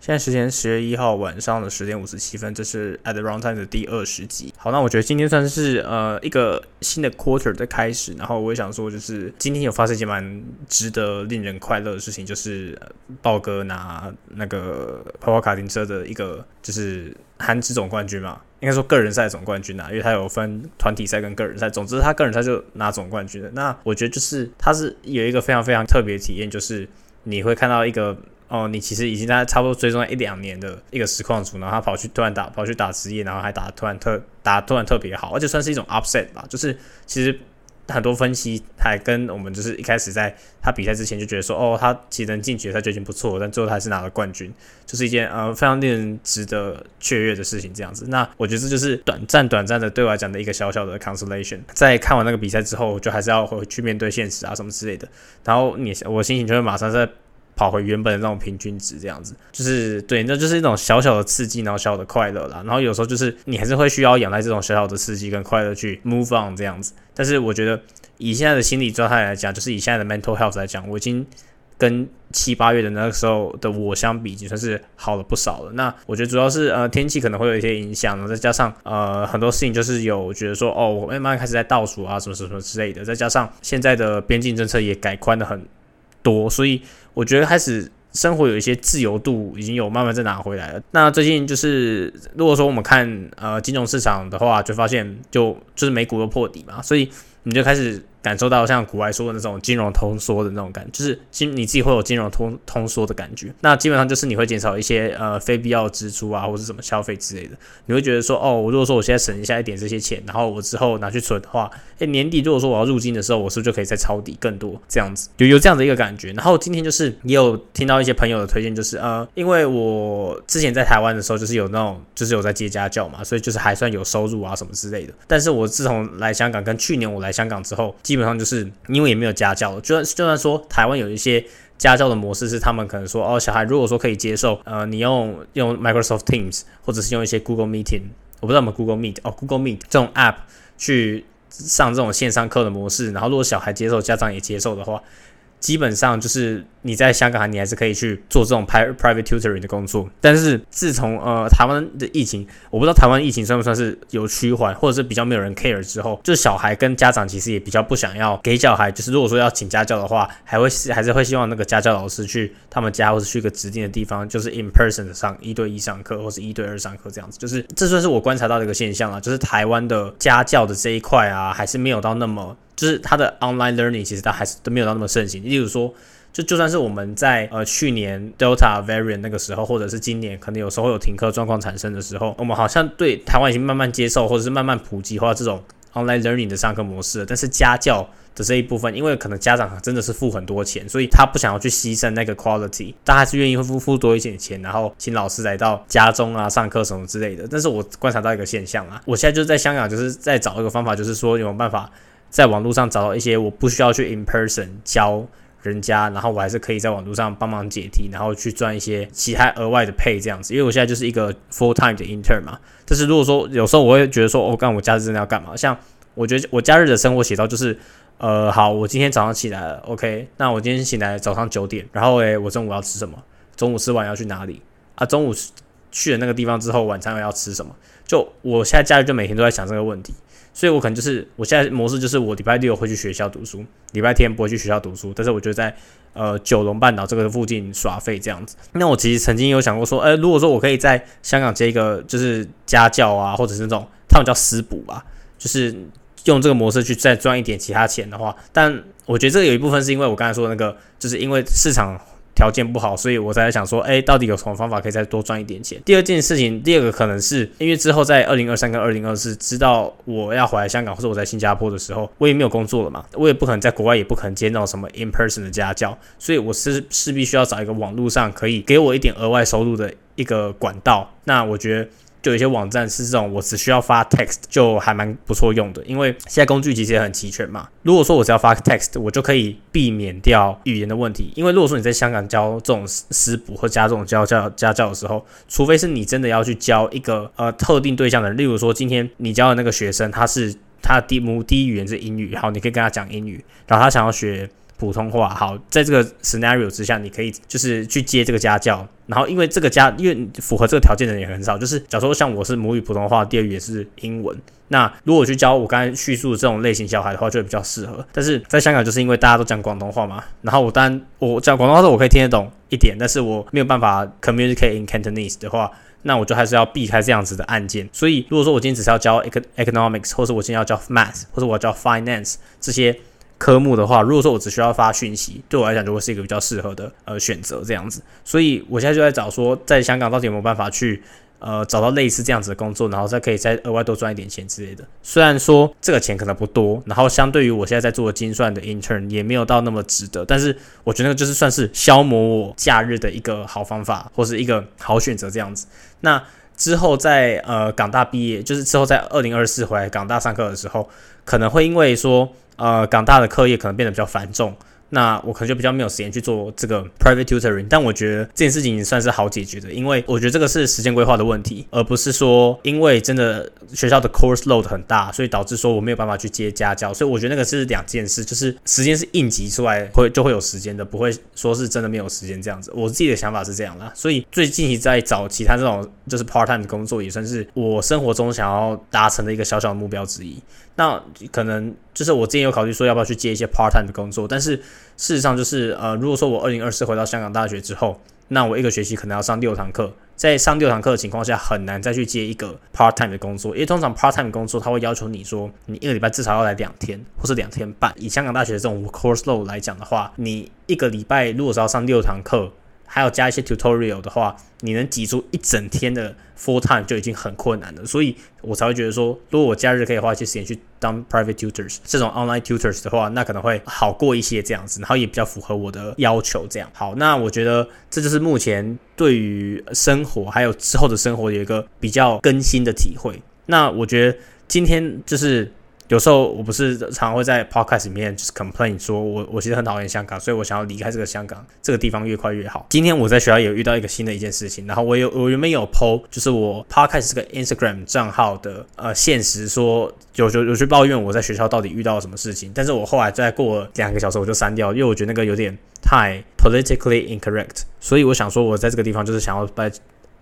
现在时间十月一号晚上的十点五十七分，这是 At the wrong time 的第二十集。好，那我觉得今天算是呃一个新的 quarter 的开始。然后我也想说，就是今天有发生一件蛮值得令人快乐的事情，就是豹哥拿那个跑跑卡丁车的一个就是韩职总冠军嘛，应该说个人赛总冠军啊，因为他有分团体赛跟个人赛。总之他个人赛就拿总冠军了。那我觉得就是他是有一个非常非常特别体验，就是你会看到一个。哦，你其实已经在差不多追踪一两年的一个实况组，然后他跑去突然打跑去打职业，然后还打突然特打突然特别好，而且算是一种 upset 吧。就是其实很多分析还跟我们就是一开始在他比赛之前就觉得说，哦，他其实能进决赛就已经不错，但最后他还是拿了冠军，就是一件呃非常令人值得雀跃的事情。这样子，那我觉得这就是短暂短暂的对我来讲的一个小小的 consolation。在看完那个比赛之后，就还是要回去面对现实啊什么之类的。然后你我心情就会马上在。跑回原本的那种平均值，这样子就是对，那就是一种小小的刺激，然后小小的快乐啦。然后有时候就是你还是会需要仰赖这种小小的刺激跟快乐去 move on 这样子。但是我觉得以现在的心理状态来讲，就是以现在的 mental health 来讲，我已经跟七八月的那个时候的我相比，已经算是好了不少了。那我觉得主要是呃天气可能会有一些影响，再加上呃很多事情就是有觉得说哦，我慢慢开始在倒数啊，什么什么之类的。再加上现在的边境政策也改宽的很多，所以。我觉得开始生活有一些自由度，已经有慢慢在拿回来了。那最近就是，如果说我们看呃金融市场的话，就发现就就是美股都破底嘛，所以你就开始。感受到像古外说的那种金融通缩的那种感，就是金你自己会有金融通通缩的感觉。那基本上就是你会减少一些呃非必要支出啊，或者什么消费之类的。你会觉得说，哦，我如果说我现在省一下一点这些钱，然后我之后拿去存的话，诶，年底如果说我要入金的时候，我是不是就可以再抄底更多这样子？有有这样的一个感觉。然后今天就是也有听到一些朋友的推荐，就是呃，因为我之前在台湾的时候就是有那种就是有在接家教嘛，所以就是还算有收入啊什么之类的。但是我自从来香港跟去年我来香港之后。基本上就是因为也没有家教，就算就算说台湾有一些家教的模式，是他们可能说哦，小孩如果说可以接受，呃，你用用 Microsoft Teams 或者是用一些 Google Meeting，我不知道我们 Google Meet 哦，Google Meet 这种 App 去上这种线上课的模式，然后如果小孩接受，家长也接受的话。基本上就是你在香港，你还是可以去做这种 private tutoring 的工作。但是自从呃台湾的疫情，我不知道台湾疫情算不算是有趋缓，或者是比较没有人 care 之后，就是小孩跟家长其实也比较不想要给小孩，就是如果说要请家教的话，还会还是会希望那个家教老师去他们家或者去一个指定的地方，就是 in person 的上一对一上课，或是一对二上课这样子。就是这算是我观察到的一个现象啊，就是台湾的家教的这一块啊，还是没有到那么。就是它的 online learning 其实它还是都没有到那么盛行。例如说，就就算是我们在呃去年 Delta variant 那个时候，或者是今年可能有时候有停课状况产生的时候，我们好像对台湾已经慢慢接受，或者是慢慢普及化这种 online learning 的上课模式。但是家教的这一部分，因为可能家长真的是付很多钱，所以他不想要去牺牲那个 quality，但还是愿意会付付多一点钱，然后请老师来到家中啊上课什么之类的。但是我观察到一个现象啊，我现在就在香港，就是在找一个方法，就是说有没有办法。在网络上找到一些我不需要去 in person 教人家，然后我还是可以在网络上帮忙解题，然后去赚一些其他额外的 pay 这样子。因为我现在就是一个 full time 的 intern 嘛。但是如果说有时候我会觉得说，我干我假日真的要干嘛？像我觉得我假日的生活写照就是，呃，好，我今天早上起来了，OK，那我今天醒来早上九点，然后诶，我中午要吃什么？中午吃完要去哪里？啊，中午去了那个地方之后，晚餐要吃什么？就我现在假日就每天都在想这个问题。所以，我可能就是我现在模式就是，我礼拜六会去学校读书，礼拜天不会去学校读书。但是，我就在呃九龙半岛这个附近耍废这样子。那我其实曾经有想过说，哎，如果说我可以在香港接一个就是家教啊，或者是那种他们叫私补吧，就是用这个模式去再赚一点其他钱的话。但我觉得这个有一部分是因为我刚才说的那个，就是因为市场。条件不好，所以我才想说，哎，到底有什么方法可以再多赚一点钱？第二件事情，第二个可能是因为之后在二零二三跟二零二四，知道我要回来香港或者我在新加坡的时候，我也没有工作了嘛，我也不可能在国外，也不可能接到什么 in person 的家教，所以我是势必需要找一个网络上可以给我一点额外收入的一个管道。那我觉得。就有些网站是这种，我只需要发 text 就还蛮不错用的，因为现在工具其实也很齐全嘛。如果说我只要发 text，我就可以避免掉语言的问题。因为如果说你在香港教这种师补或加这种教教家教的时候，除非是你真的要去教一个呃特定对象的，例如说今天你教的那个学生，他是他的第母第一语言是英语，好，你可以跟他讲英语，然后他想要学。普通话。好，在这个 scenario 之下，你可以就是去接这个家教，然后因为这个家，因为符合这个条件的人也很少，就是假如说像我是母语普通话，第二语也是英文，那如果去教我刚才叙述的这种类型小孩的话，就会比较适合。但是在香港，就是因为大家都讲广东话嘛，然后我当然我讲广东话的时候我可以听得懂一点，但是我没有办法 communicate in Cantonese 的话。那我就还是要避开这样子的案件。所以，如果说我今天只是要教 economics，或者我今天要教 math，或者我要教 finance 这些科目的话，如果说我只需要发讯息，对我来讲就会是一个比较适合的呃选择这样子。所以我现在就在找说，在香港到底有没有办法去。呃，找到类似这样子的工作，然后再可以再额外多赚一点钱之类的。虽然说这个钱可能不多，然后相对于我现在在做的精算的 intern 也没有到那么值得，但是我觉得就是算是消磨我假日的一个好方法，或是一个好选择这样子。那之后在呃港大毕业，就是之后在二零二四回来港大上课的时候，可能会因为说呃港大的课业可能变得比较繁重。那我可能就比较没有时间去做这个 private tutoring，但我觉得这件事情算是好解决的，因为我觉得这个是时间规划的问题，而不是说因为真的学校的 course load 很大，所以导致说我没有办法去接家教，所以我觉得那个是两件事，就是时间是应急出来会就会有时间的，不会说是真的没有时间这样子。我自己的想法是这样啦，所以最近在找其他这种就是 part time 的工作，也算是我生活中想要达成的一个小小的目标之一。那可能就是我之前有考虑说要不要去接一些 part time 的工作，但是事实上就是呃，如果说我二零二四回到香港大学之后，那我一个学期可能要上六堂课，在上六堂课的情况下，很难再去接一个 part time 的工作，因为通常 part time 工作他会要求你说你一个礼拜至少要来两天或是两天半。以香港大学的这种 course load 来讲的话，你一个礼拜如果是要上六堂课。还要加一些 tutorial 的话，你能挤出一整天的 full time 就已经很困难了，所以我才会觉得说，如果我假日可以花一些时间去当 private tutors 这种 online tutors 的话，那可能会好过一些这样子，然后也比较符合我的要求。这样好，那我觉得这就是目前对于生活还有之后的生活有一个比较更新的体会。那我觉得今天就是。有时候我不是常会在 podcast 里面就是 complain 说，我我其实很讨厌香港，所以我想要离开这个香港这个地方越快越好。今天我在学校也遇到一个新的一件事情，然后我有我原本有 po 就是我 podcast 这个 Instagram 账号的呃现实说有有有去抱怨我在学校到底遇到了什么事情，但是我后来再过两个小时我就删掉，因为我觉得那个有点太 politically incorrect，所以我想说我在这个地方就是想要把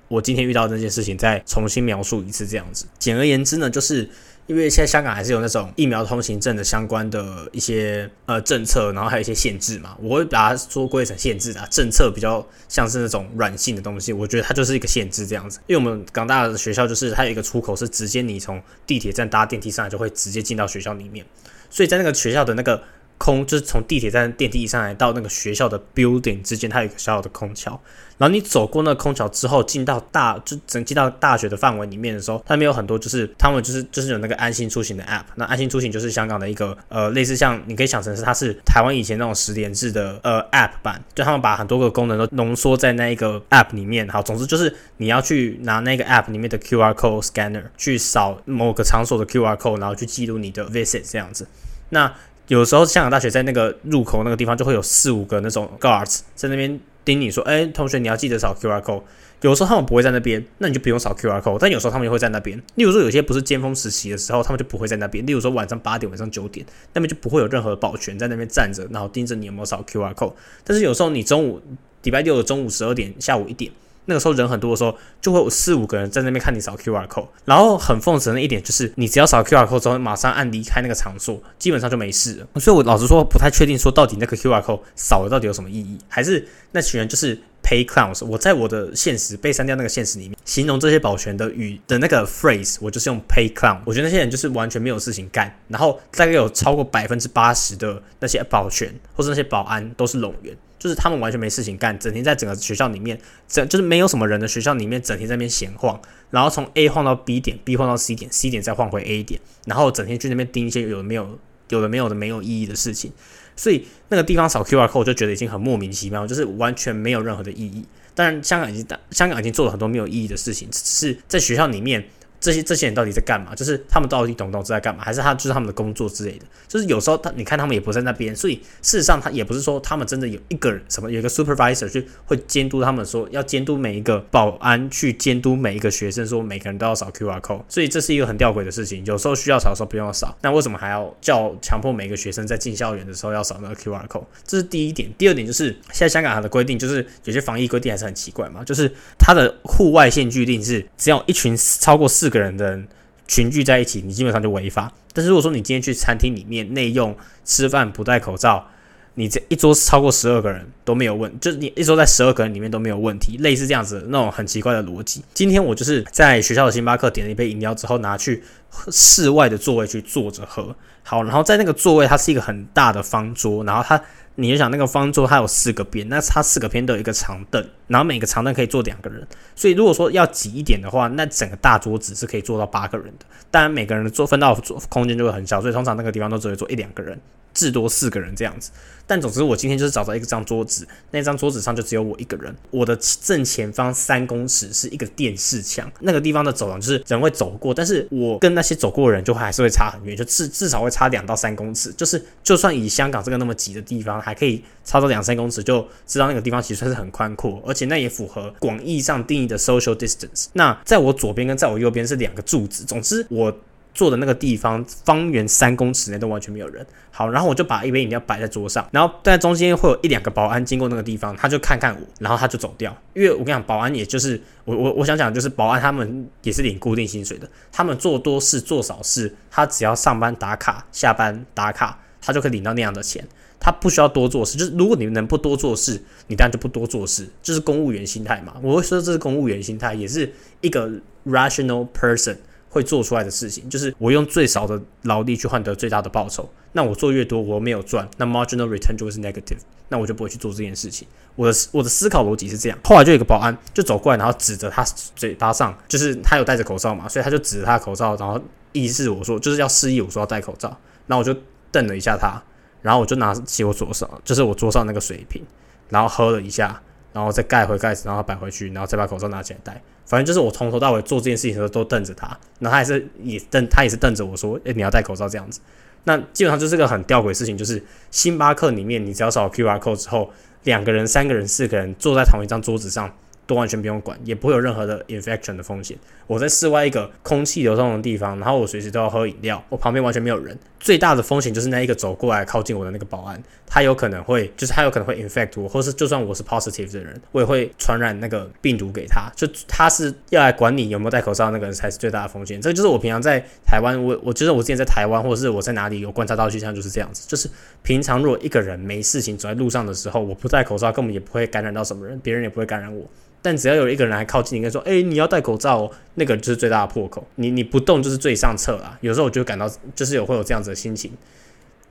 我今天遇到的那件事情再重新描述一次这样子。简而言之呢，就是。因为现在香港还是有那种疫苗通行证的相关的一些呃政策，然后还有一些限制嘛，我会把它说归成限制啊。政策比较像是那种软性的东西，我觉得它就是一个限制这样子。因为我们港大的学校就是它有一个出口是直接你从地铁站搭电梯上来就会直接进到学校里面，所以在那个学校的那个。空就是从地铁站电梯上来到那个学校的 building 之间，它有一个小小的空桥。然后你走过那个空桥之后，进到大就整进到大学的范围里面的时候，他们有很多就是他们就是就是有那个安心出行的 app。那安心出行就是香港的一个呃类似像你可以想成是它是台湾以前那种十连制的呃 app 版，就他们把很多个功能都浓缩在那一个 app 里面。好，总之就是你要去拿那个 app 里面的 QR code scanner 去扫某个场所的 QR code，然后去记录你的 visit 这样子。那有时候香港大学在那个入口那个地方就会有四五个那种 guards 在那边盯你说，哎，同学你要记得扫 QR code。有时候他们不会在那边，那你就不用扫 QR code。但有时候他们也会在那边。例如说有些不是尖峰时期的时候，他们就不会在那边。例如说晚上八点、晚上九点，那边就不会有任何保全在那边站着，然后盯着你有没有扫 QR code。但是有时候你中午礼拜六的中午十二点、下午一点。那个时候人很多的时候，就会有四五个人在那边看你扫 QR code，然后很讽刺的一点就是，你只要扫 QR code 之后，马上按离开那个场所，基本上就没事了。所以我老实说，不太确定说到底那个 QR code 扫了到底有什么意义，还是那群人就是 pay clowns。我在我的现实被删掉那个现实里面，形容这些保全的语的那个 phrase，我就是用 pay clown。我觉得那些人就是完全没有事情干，然后大概有超过百分之八十的那些保全或者那些保安都是冗员。就是他们完全没事情干，整天在整个学校里面，整就是没有什么人的学校里面，整天在那边闲晃，然后从 A 晃到 B 点，B 晃到 C 点，C 点再晃回 A 点，然后整天去那边盯一些有的没有、有的没有的没有意义的事情，所以那个地方扫 QR code 就觉得已经很莫名其妙，就是完全没有任何的意义。当然，香港已经香港已经做了很多没有意义的事情，只是在学校里面这些这些人到底在干嘛？就是他们到底懂不懂在干嘛？还是他就是他们的工作之类的？就是有时候他你看他们也不在那边，所以事实上他也不是说他们真的有一个人什么有一个 supervisor 去会监督他们说要监督每一个保安去监督每一个学生说每个人都要扫 QR code，所以这是一个很吊诡的事情。有时候需要扫的时候不用扫，那为什么还要叫强迫每个学生在进校园的时候要扫那个 QR code？这是第一点。第二点就是现在香港它的规定就是有些防疫规定还是很奇怪嘛，就是它的户外限聚令是只要一群超过四四个人的。群聚在一起，你基本上就违法。但是如果说你今天去餐厅里面内用吃饭不戴口罩，你这一桌超过十二个人都没有问，就是你一桌在十二个人里面都没有问题，类似这样子那种很奇怪的逻辑。今天我就是在学校的星巴克点了一杯饮料之后，拿去室外的座位去坐着喝。好，然后在那个座位它是一个很大的方桌，然后它。你就想那个方桌，它有四个边，那它四个边都有一个长凳，然后每个长凳可以坐两个人，所以如果说要挤一点的话，那整个大桌子是可以坐到八个人的。当然，每个人的坐分到坐空间就会很小，所以通常那个地方都只会坐一两个人。至多四个人这样子，但总之我今天就是找到一张桌子，那张桌子上就只有我一个人。我的正前方三公尺是一个电视墙，那个地方的走廊就是人会走过，但是我跟那些走过的人就会还是会差很远，就至至少会差两到三公尺。就是就算以香港这个那么挤的地方，还可以差到两三公尺，就知道那个地方其实算是很宽阔，而且那也符合广义上定义的 social distance。那在我左边跟在我右边是两个柱子，总之我。坐的那个地方，方圆三公尺内都完全没有人。好，然后我就把一杯饮料摆在桌上，然后在中间会有一两个保安经过那个地方，他就看看我，然后他就走掉。因为我跟你讲，保安也就是我我我想讲就是保安他们也是领固定薪水的，他们做多事做少事，他只要上班打卡、下班打卡，他就可以领到那样的钱，他不需要多做事。就是如果你能不多做事，你当然就不多做事，就是公务员心态嘛。我会说这是公务员心态，也是一个 rational person。会做出来的事情，就是我用最少的劳力去换得最大的报酬。那我做越多，我没有赚，那 marginal return 就是 negative，那我就不会去做这件事情。我的我的思考逻辑是这样。后来就有一个保安就走过来，然后指着他嘴巴上，就是他有戴着口罩嘛，所以他就指着他的口罩，然后意思我说就是要示意我说要戴口罩。然后我就瞪了一下他，然后我就拿起我左手，就是我桌上那个水瓶，然后喝了一下，然后再盖回盖子，然后摆回去，然后再把口罩拿起来戴。反正就是我从头到尾做这件事情的时候都瞪着他，然后他也是也瞪，他也是瞪着我说：“诶，你要戴口罩这样子。”那基本上就是个很吊诡的事情，就是星巴克里面你只要扫 QR code 之后，两个人、三个人、四个人坐在同一张桌子上。都完全不用管，也不会有任何的 infection 的风险。我在室外一个空气流通的地方，然后我随时都要喝饮料，我旁边完全没有人。最大的风险就是那一个走过来靠近我的那个保安，他有可能会，就是他有可能会 infect 我，或是就算我是 positive 的人，我也会传染那个病毒给他。就他是要来管你有没有戴口罩那个人才是最大的风险。这就是我平常在台湾，我我觉得我之前在台湾或者是我在哪里有观察到，现象就是这样子，就是平常如果一个人没事情走在路上的时候，我不戴口罩，根本也不会感染到什么人，别人也不会感染我。但只要有一个人来靠近，你跟说：“哎，你要戴口罩哦。”那个就是最大的破口。你你不动就是最上策啦。有时候我就感到，就是有会有这样子的心情，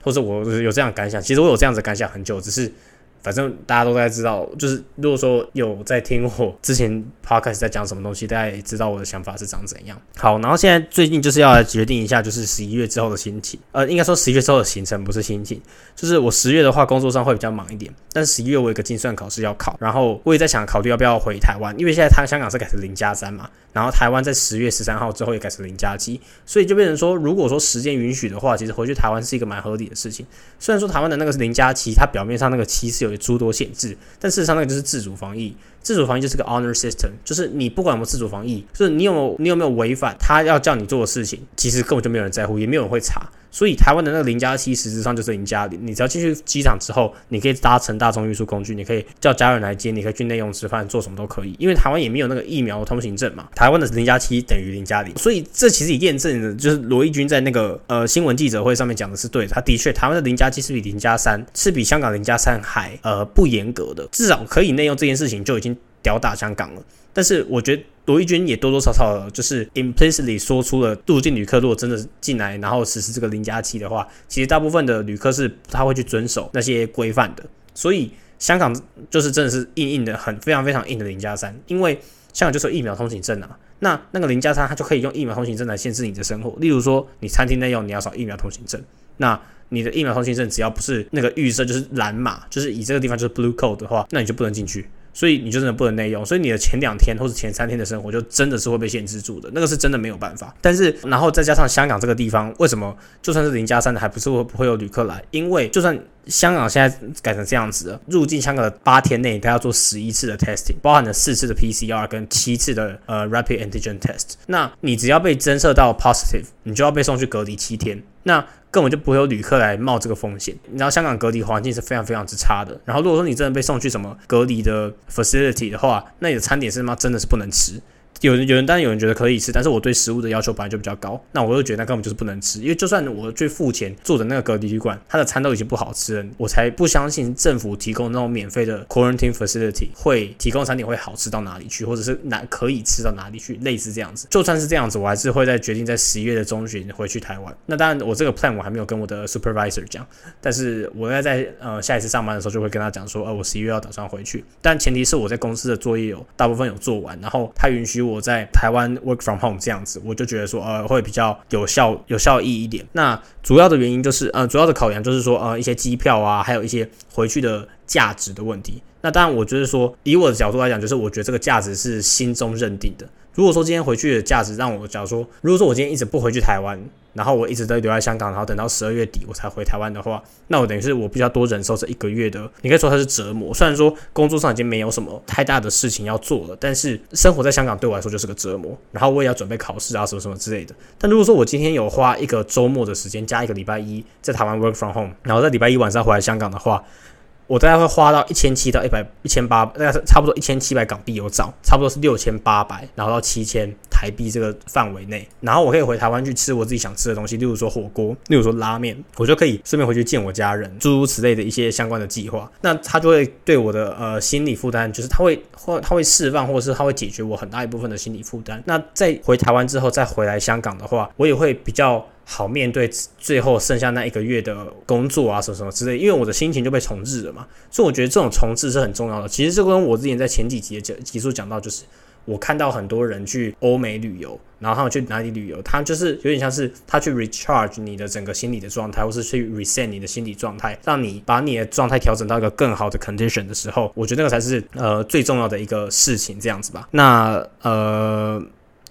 或者我有这样感想。其实我有这样子感想很久，只是。反正大家都在知道，就是如果说有在听我之前 podcast 在讲什么东西，大家也知道我的想法是长怎样。好，然后现在最近就是要来决定一下，就是十一月之后的心情。呃，应该说十一月之后的行程不是心情，就是我十月的话工作上会比较忙一点，但是十一月我有个精算考试要考，然后我也在想考虑要不要回台湾，因为现在他香港是改成零加三嘛，然后台湾在十月十三号之后也改成零加七，所以就变成说，如果说时间允许的话，其实回去台湾是一个蛮合理的事情。虽然说台湾的那个是零加七，它表面上那个七是有。有诸多限制，但事实上那个就是自主防疫。自主防疫就是个 honor system，就是你不管有没有自主防疫，就是你有你有没有违反他要叫你做的事情，其实根本就没有人在乎，也没有人会查。所以台湾的那个零加七实质上就是零加零。你只要进去机场之后，你可以搭乘大众运输工具，你可以叫家人来接，你可以去内用吃饭，做什么都可以。因为台湾也没有那个疫苗通行证嘛，台湾的零加七等于零加零。所以这其实也验证了，就是罗毅军在那个呃新闻记者会上面讲的是对的。他的确，台湾的零加七是比零加三是比香港零加三还呃不严格的，至少可以内用这件事情就已经。吊打香港了，但是我觉得罗毅军也多多少少就是 implicitly 说出了入境旅客如果真的进来，然后实施这个零加七的话，其实大部分的旅客是他会去遵守那些规范的。所以香港就是真的是硬硬的，很非常非常硬的零加三，因为香港就是疫苗通行证啊，那那个零加三它就可以用疫苗通行证来限制你的生活。例如说，你餐厅内用你要扫疫苗通行证，那你的疫苗通行证只要不是那个预设就是蓝码，就是以这个地方就是 blue code 的话，那你就不能进去。所以你就真的不能内用，所以你的前两天或者前三天的生活就真的是会被限制住的，那个是真的没有办法。但是然后再加上香港这个地方，为什么就算是零加三的，还不是会不会有旅客来？因为就算香港现在改成这样子了，入境香港的八天内，他要做十一次的 testing，包含了四次的 PCR 跟七次的呃 rapid antigen test。那你只要被侦测到 positive，你就要被送去隔离七天。那根本就不会有旅客来冒这个风险。你知道香港隔离环境是非常非常之差的。然后如果说你真的被送去什么隔离的 facility 的话，那你的餐点是吗？真的是不能吃。有人有人，当然有人觉得可以吃，但是我对食物的要求本来就比较高，那我就觉得那根本就是不能吃，因为就算我去付钱住的那个隔离旅馆，它的餐都已经不好吃了，我才不相信政府提供那种免费的 quarantine facility 会提供餐点会好吃到哪里去，或者是哪可以吃到哪里去，类似这样子。就算是这样子，我还是会在决定在十一月的中旬回去台湾。那当然，我这个 plan 我还没有跟我的 supervisor 讲，但是我要在呃下一次上班的时候就会跟他讲说，呃，我十一月要打算回去，但前提是我在公司的作业有大部分有做完，然后他允许我我在台湾。Work from home 这样子，我就觉得说，呃，会比较有效、有效益一点。那主要的原因就是，呃，主要的考量就是说，呃，一些机票啊，还有一些回去的价值的问题。那当然，我就是说，以我的角度来讲，就是我觉得这个价值是心中认定的。如果说今天回去的价值让我，假如说，如果说我今天一直不回去台湾，然后我一直都留在香港，然后等到十二月底我才回台湾的话，那我等于是我比较多忍受这一个月的，你可以说它是折磨。虽然说工作上已经没有什么太大的事情要做了，但是生活在香港对我来说就是个折磨。然后我也要准备考试啊，什么什么之类的。但如果说我今天有花一个周末的时间，加一个礼拜一在台湾 work from home，然后在礼拜一晚上回来香港的话，我大概会花到一千七到一百一千八，大概是差不多一千七百港币有找，差不多是六千八百，然后到七千台币这个范围内，然后我可以回台湾去吃我自己想吃的东西，例如说火锅，例如说拉面，我就可以顺便回去见我家人，诸如此类的一些相关的计划。那他就会对我的呃心理负担，就是他会或他会释放，或者是他会解决我很大一部分的心理负担。那在回台湾之后再回来香港的话，我也会比较。好面对最后剩下那一个月的工作啊，什么什么之类，因为我的心情就被重置了嘛，所以我觉得这种重置是很重要的。其实这跟我之前在前几集的讲集数讲到，就是我看到很多人去欧美旅游，然后他们去哪里旅游，他就是有点像是他去 recharge 你的整个心理的状态，或是去 reset 你的心理状态，让你把你的状态调整到一个更好的 condition 的时候，我觉得那个才是呃最重要的一个事情，这样子吧。那呃。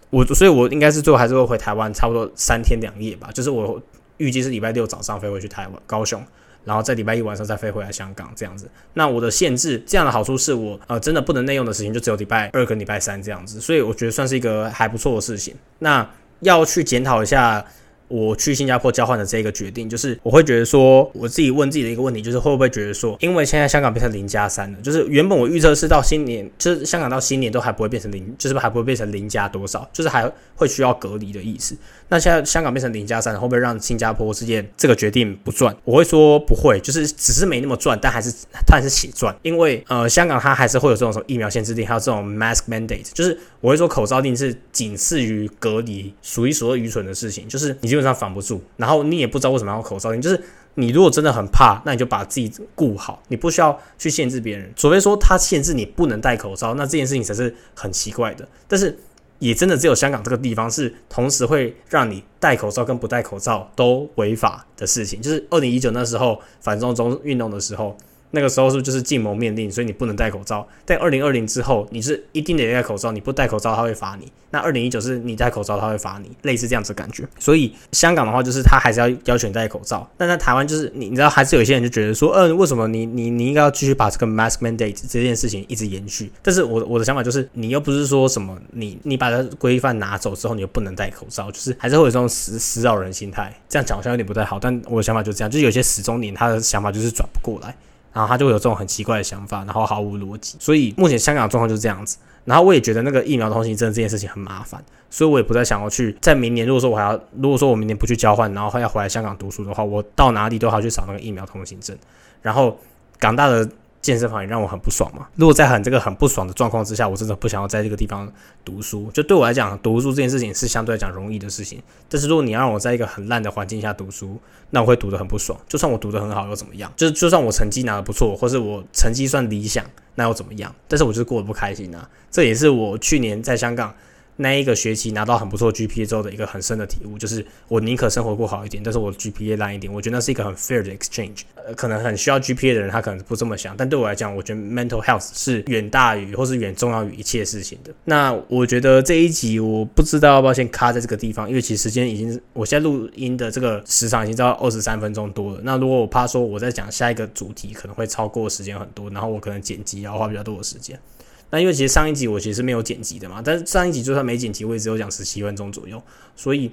我所以，我应该是最后还是会回台湾，差不多三天两夜吧。就是我预计是礼拜六早上飞回去台湾高雄，然后在礼拜一晚上再飞回来香港这样子。那我的限制，这样的好处是我呃真的不能内用的事情，就只有礼拜二跟礼拜三这样子。所以我觉得算是一个还不错的事情。那要去检讨一下。我去新加坡交换的这个决定，就是我会觉得说，我自己问自己的一个问题，就是会不会觉得说，因为现在香港变成零加三了，就是原本我预测是到新年，就是香港到新年都还不会变成零，就是还不会变成零加多少，就是还会需要隔离的意思。那现在香港变成零加三，会不会让新加坡之间这个决定不赚？我会说不会，就是只是没那么赚，但还是它还是血赚，因为呃，香港它还是会有这种什么疫苗限制令，还有这种 mask mandate，就是我会说口罩令是仅次于隔离数一数二愚蠢的事情，就是你。基本上防不住，然后你也不知道为什么要口罩令。就是你如果真的很怕，那你就把自己顾好，你不需要去限制别人。除非说他限制你不能戴口罩，那这件事情才是很奇怪的。但是也真的只有香港这个地方是同时会让你戴口罩跟不戴口罩都违法的事情。就是二零一九那时候反中中运动的时候。那个时候是不是就是禁蒙面令，所以你不能戴口罩。在二零二零之后，你是一定得戴口罩，你不戴口罩他会罚你。那二零一九是你戴口罩他会罚你，类似这样子感觉。所以香港的话就是他还是要要求你戴口罩，但在台湾就是你你知道还是有些人就觉得说，嗯，为什么你你你应该要继续把这个 mask mandate 这件事情一直延续？但是我我的想法就是，你又不是说什么你你把它规范拿走之后你又不能戴口罩，就是还是会有这种死死扰人心态。这样讲好像有点不太好，但我的想法就这样，就有些死忠年他的想法就是转不过来。然后他就会有这种很奇怪的想法，然后毫无逻辑。所以目前香港状况就是这样子。然后我也觉得那个疫苗通行证这件事情很麻烦，所以我也不再想要去。在明年，如果说我还要，如果说我明年不去交换，然后还要回来香港读书的话，我到哪里都要去找那个疫苗通行证。然后港大的。健身房也让我很不爽嘛。如果在很这个很不爽的状况之下，我真的不想要在这个地方读书。就对我来讲，读书这件事情是相对来讲容易的事情。但是如果你要让我在一个很烂的环境下读书，那我会读得很不爽。就算我读得很好又怎么样？就就算我成绩拿得不错，或是我成绩算理想，那又怎么样？但是我就是过得不开心啊。这也是我去年在香港那一个学期拿到很不错 GPA 之后的一个很深的体悟，就是我宁可生活过好一点，但是我 GPA 烂一点。我觉得那是一个很 fair 的 exchange。呃，可能很需要 GPA 的人，他可能不这么想，但对我来讲，我觉得 mental health 是远大于或是远重要于一切事情的。那我觉得这一集我不知道要不要先卡在这个地方，因为其实时间已经，我现在录音的这个时长已经到二十三分钟多了。那如果我怕说我在讲下一个主题可能会超过时间很多，然后我可能剪辑要花比较多的时间。那因为其实上一集我其实没有剪辑的嘛，但是上一集就算没剪辑，我也只有讲十七分钟左右，所以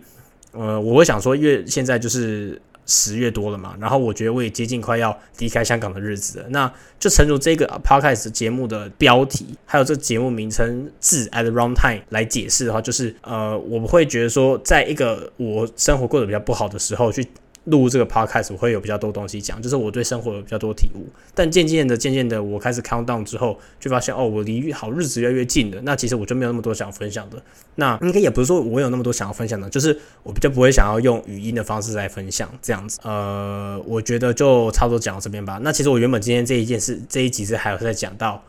呃，我会想说，因为现在就是十月多了嘛，然后我觉得我也接近快要离开香港的日子了，那就诚如这个 podcast 节目的标题，还有这节目名称字 at the wrong time 来解释的话，就是呃，我不会觉得说，在一个我生活过得比较不好的时候去。录这个 podcast 我会有比较多东西讲，就是我对生活有比较多体悟。但渐渐的、渐渐的，我开始 count down 之后，就发现哦，我离好日子越来越近了。那其实我就没有那么多想分享的。那应该也不是说我有那么多想要分享的，就是我比较不会想要用语音的方式来分享这样子。呃，我觉得就差不多讲到这边吧。那其实我原本今天这一件事这一集是还有在讲到。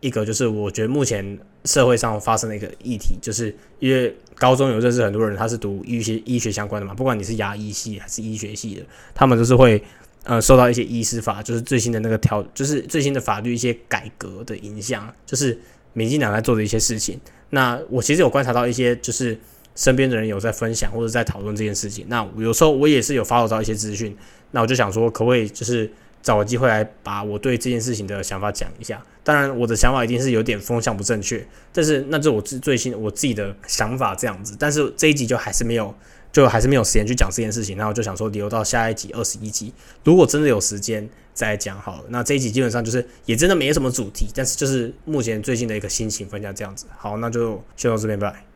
一个就是我觉得目前社会上发生的一个议题，就是因为高中有认识很多人，他是读医学医学相关的嘛，不管你是牙医系还是医学系的，他们都是会呃受到一些医师法，就是最新的那个条，就是最新的法律一些改革的影响，就是民进党在做的一些事情。那我其实有观察到一些，就是身边的人有在分享或者在讨论这件事情。那有时候我也是有发到一些资讯，那我就想说，可不可以就是。找个机会来把我对这件事情的想法讲一下。当然，我的想法一定是有点风向不正确，但是那是我最最新我自己的想法这样子。但是这一集就还是没有，就还是没有时间去讲这件事情。那我就想说留到下一集二十一集，如果真的有时间再讲好了。那这一集基本上就是也真的没什么主题，但是就是目前最近的一个心情分享这样子。好，那就先到这边拜。